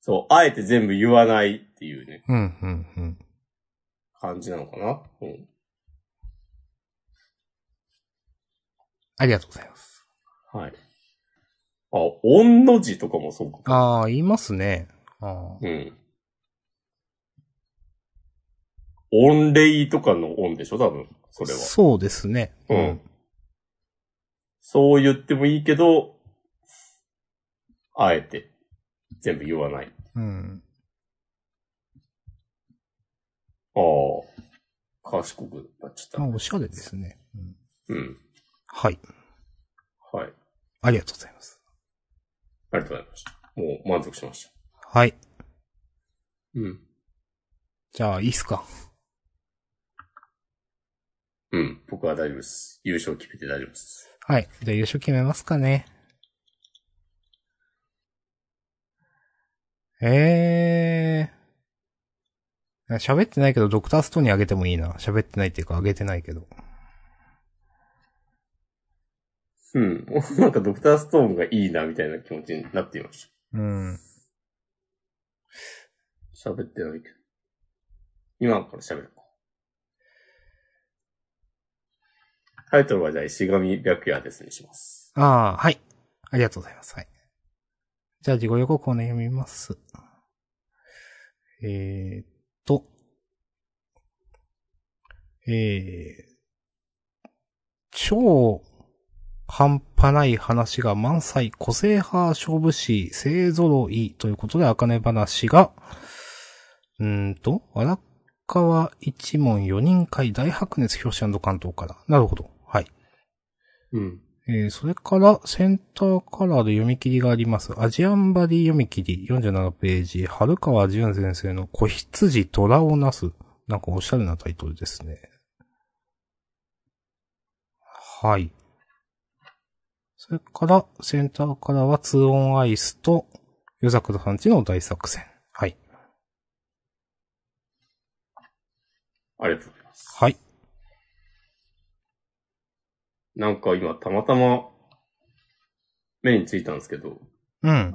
Speaker 1: そう、あえて全部言わないっていうね、
Speaker 2: うん、うん、うん。
Speaker 1: 感じなのかな？うん。
Speaker 2: ありがとうございます。
Speaker 1: はい。あ、音の字とかもそうか。
Speaker 2: ああ、言いますね。ああ
Speaker 1: うん。音霊とかの音でしょ？多分、それは。
Speaker 2: そうですね。
Speaker 1: うん。そう言ってもいいけど、あえて、全部言わない。
Speaker 2: うん。
Speaker 1: ああ、賢くなっちゃ
Speaker 2: まあ、
Speaker 1: った。
Speaker 2: おしゃれですね。うん、
Speaker 1: うん。
Speaker 2: はい。
Speaker 1: はい。
Speaker 2: ありがとうございます。
Speaker 1: ありがとうございました。もう満足しました。
Speaker 2: はい。
Speaker 1: うん。
Speaker 2: じゃあ、いいっすか？
Speaker 1: うん。僕は大丈夫です。優勝決めて大丈夫です。
Speaker 2: はい。じゃあ、優勝決めますかね。えー。喋ってないけど、ドクターストーンにあげてもいいな。喋ってないっていうか、あげてないけど。
Speaker 1: うん。<laughs> なんかドクターストーンがいいな、みたいな気持ちになっていまし
Speaker 2: うん。
Speaker 1: た。喋ってないけど。今から喋るか。タイトルはじゃあ石神白夜ですにします。
Speaker 2: ああ、はい。ありがとうございます。はい。じゃあ、自己予告をね、読みます。えーっと。えー、超半端ない話が満載、個性派勝負師、勢揃いということで、あかね話が、うんと、荒川一門4人会大白熱表紙関東から。なるほど。はい。
Speaker 1: うん。
Speaker 2: えーそれから、センターカラーで読み切りがあります。アジアンバディ読み切り、47ページ、春川淳先生の子羊虎をなす。なんかおしゃれなタイトルですね。はい。それから、センターカラーはツーオンアイスと、夜桜さんちの大作戦。はい。
Speaker 1: ありがとうございます。
Speaker 2: はい。
Speaker 1: なんか今たまたま目についたんですけど、
Speaker 2: うん。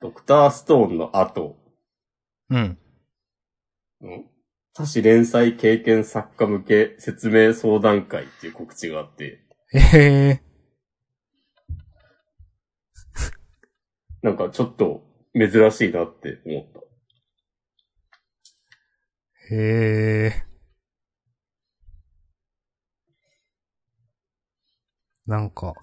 Speaker 1: ドクターストーンの後、
Speaker 2: うん。
Speaker 1: うん多種連載経験作家向け説明相談会っていう告知があって、
Speaker 2: えへ <laughs>
Speaker 1: なんかちょっと珍しいなって思った。
Speaker 2: ー。へー。なんか、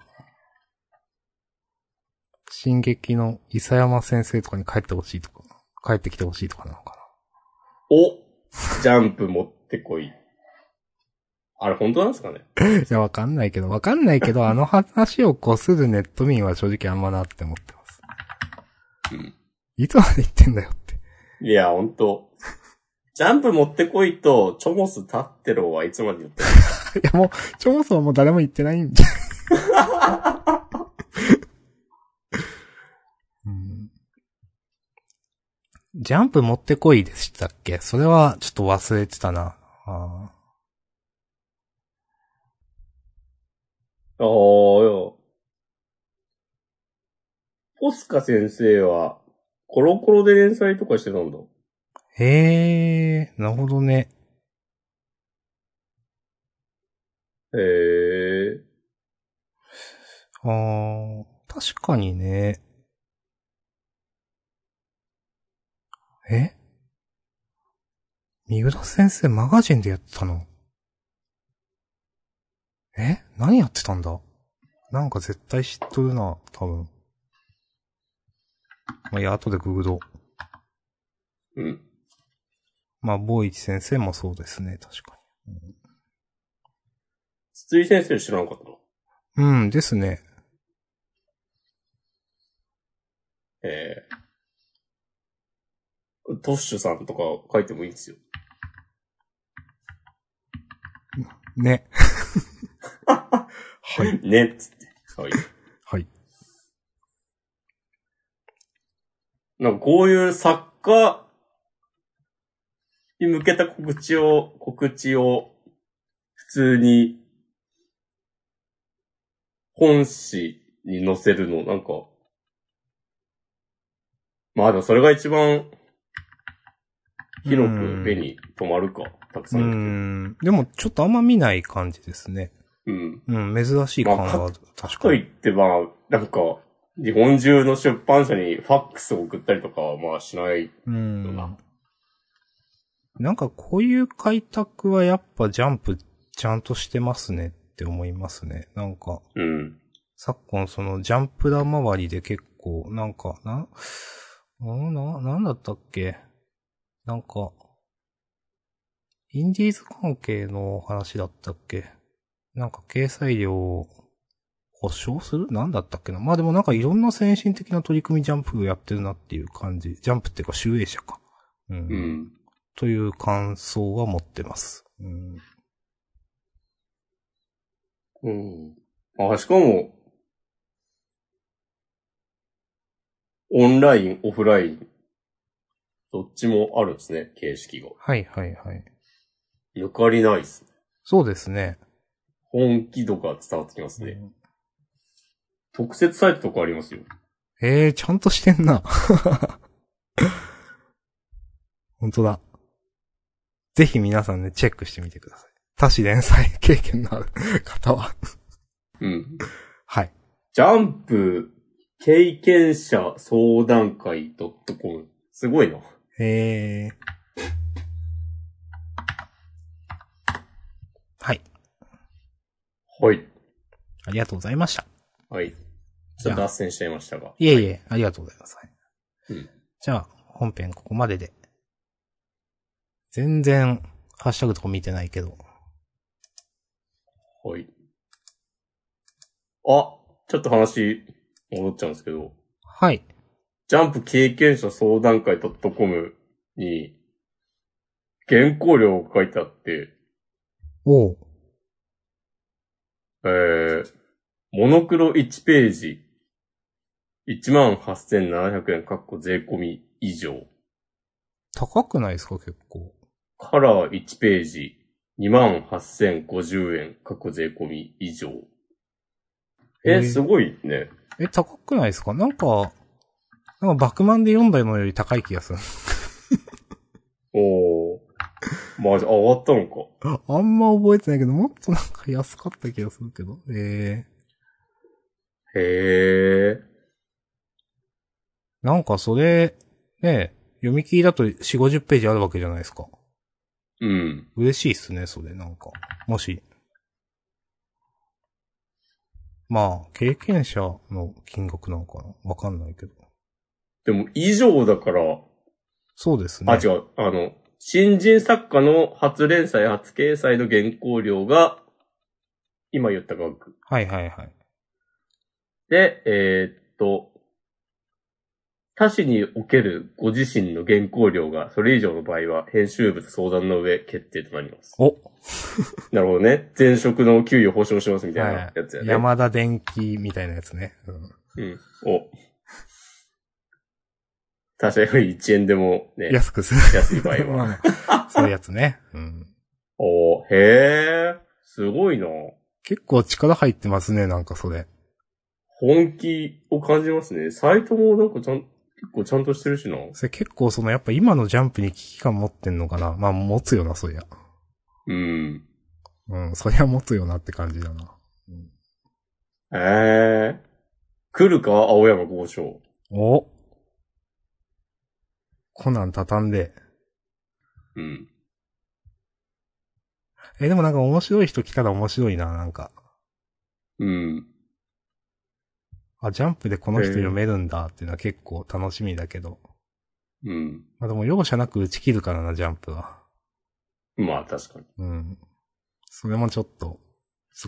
Speaker 2: 進撃の伊佐山先生とかに帰ってほしいとか、帰ってきてほしいとかなのか
Speaker 1: おジャンプ持ってこい。あれ本当なんですかね？
Speaker 2: な。<laughs> いや、わかんないけど、わかんないけど、あの話をこするネット民は正直あんまなって思ってます。
Speaker 1: うん。
Speaker 2: いつまで言ってんだよって。
Speaker 1: いや、本当ジャンプ持ってこいと、チョモス立ってろはいつまで言ってる <laughs>
Speaker 2: いや、もう、そもそももう誰も言ってないんじゃ。うんジャンプ持ってこいでしたっけ？それはちょっと忘れてたな。あ
Speaker 1: ああ、よ。ポスカ先生は、コロコロで連載とかしてたんだ。
Speaker 2: へえ、なるほどね。
Speaker 1: へえ。
Speaker 2: あー、確かにね。え？三浦先生マガジンでやってたの？え？何やってたんだ？なんか絶対知っとるな、多分。まあ、いや、後でググろう。
Speaker 1: うん。
Speaker 2: まあ、ボーイチ先生もそうですね、確か
Speaker 1: 筒井先生知らなかったの？
Speaker 2: に。うん、ですね。
Speaker 1: ええトッシュさんとか書いてもいいんですよ。
Speaker 2: ね。<laughs> はい。
Speaker 1: ねっつって。はい。
Speaker 2: はい。
Speaker 1: なんかこういう作家に向けた告知を、告知を普通に本誌に載せるの、なんか、まあでもそれが一番広く目に留まるか、たくさんいる
Speaker 2: ん。でも、ちょっとあんま見ない感じですね。
Speaker 1: と。うん。
Speaker 2: うん、珍しい感はある、確かに。
Speaker 1: と言ってまあ、なんか、日本中の出版社にファックスを送ったりとかはまあしない。
Speaker 2: うん
Speaker 1: な。
Speaker 2: なんかこういう開拓はやっぱジャンプちゃんとしてますねって思いますね。なんか、
Speaker 1: うん。
Speaker 2: 昨今そのジャンプラ周りで結構、なんか、な、うんな、なんだったっけ？なんか、インディーズ関係の話だったっけ？なんか掲載料を保証する？なんだったっけな？まあでもなんかいろんな先進的な取り組みジャンプやってるなっていう感じ。ジャンプっていうか集英社か。うん。
Speaker 1: うん。
Speaker 2: という感想は持ってます。うん。
Speaker 1: うん。あ、しかも、オンライン、オフライン、どっちもあるんですね、形式が。
Speaker 2: はいはいはい。
Speaker 1: 抜かりないっすね。
Speaker 2: そうですね。
Speaker 1: 本気度が伝わってきますね。
Speaker 2: うん
Speaker 1: 特設サイトとかありますよ。
Speaker 2: ええー、ちゃんとしてんな。<laughs> 本当だ。ぜひ皆さんね、チェックしてみてください。多種連載経験のある方は。
Speaker 1: うん。
Speaker 2: はい。
Speaker 1: ジャンプ、経験者相談会 .com。すごいな。
Speaker 2: ええー。はい。
Speaker 1: はい。
Speaker 2: ありがとうございました。
Speaker 1: はい。ちょっと脱線しちゃいましたが。
Speaker 2: いえいえ、ありがとうございます。はい
Speaker 1: うん
Speaker 2: じゃあ、本編ここまでで。全然、ハッシュタグとか見てないけど。
Speaker 1: はい。あ、ちょっと話戻っちゃうんですけど、
Speaker 2: はい。
Speaker 1: ジャンプ経験者相談会 .com に原稿料が書いてあって、
Speaker 2: おう。
Speaker 1: えー、モノクロ1ページ、18,700円、かっこ税込み以上。
Speaker 2: 高くないですか結構。
Speaker 1: カラー1ページ、28,050円、かっこ税込み以上。え
Speaker 2: えー
Speaker 1: すごいね。
Speaker 2: え、高くないですか？なんか、なんかバクマンで読んだのより高い気がする。
Speaker 1: おー。まあ、上がったのか。
Speaker 2: あんま覚えてないけど、もっとなんか安かった気がするけど。ええ
Speaker 1: へえ。
Speaker 2: なんかそれ、ね、読み切りだと4、50ページあるわけじゃないですか。
Speaker 1: うん。
Speaker 2: 嬉しいっすね、それ、なんか。もし。まあ、経験者の金額なのかなわかんないけど。
Speaker 1: でも、以上だから、
Speaker 2: そうですね。
Speaker 1: あ、違う、あの、新人作家の初連載、初掲載の原稿料が、今言った額。
Speaker 2: はいはいはい。
Speaker 1: で、えーっと、他誌におけるご自身の原稿料が、それ以上の場合は、編集部と相談の上決定となります。
Speaker 2: お、
Speaker 1: なるほどね。前職の給与保証しますみたいな
Speaker 2: はい
Speaker 1: やつやね。
Speaker 2: 山田電機みたいなやつね。うん
Speaker 1: うん。お。他社より1円でもね、
Speaker 2: 安くする。
Speaker 1: 安い場合は。
Speaker 2: ま <laughs> あそういうやつね。うん。
Speaker 1: おへえ、すごいな。
Speaker 2: 結構力入ってますね、なんかそれ。
Speaker 1: 本気を感じますね。サイトもなんかちゃん、結構ちゃんとしてるしな。
Speaker 2: それ結構そのやっぱ今のジャンプに危機感持ってんのかな？まあ持つよな、そりゃ。
Speaker 1: うん。
Speaker 2: うん、そりゃ持つよなって感じだな。
Speaker 1: ええー。来るか？青山豪昌。
Speaker 2: おコナン畳んで。
Speaker 1: うん。
Speaker 2: え、でもなんか面白い人来たら面白いな、なんか。
Speaker 1: うん。
Speaker 2: あ、ジャンプでこの人読めるんだっていうのは結構楽しみだけど。
Speaker 1: うん。
Speaker 2: まあでも容赦なく打ち切るからな、ジャンプは。
Speaker 1: まあ確かに。
Speaker 2: うん。それもちょっと、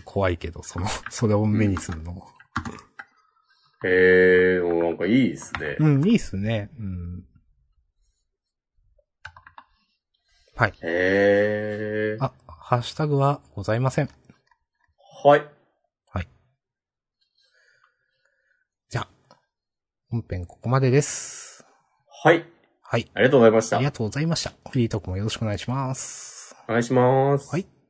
Speaker 2: 怖いけど、その、<laughs> それを目にするのも。
Speaker 1: ええー、もうなんかいいですね。
Speaker 2: うん、いいっすね。うん。はい。
Speaker 1: ええー。
Speaker 2: あ、ハッシュタグはございません。
Speaker 1: はい。
Speaker 2: じゃあ、本編ここまでです。
Speaker 1: はい。
Speaker 2: はい。
Speaker 1: ありがとうございました。
Speaker 2: ありがとうございました。フリートークもよろしくお願いします。
Speaker 1: お願いします。
Speaker 2: はい。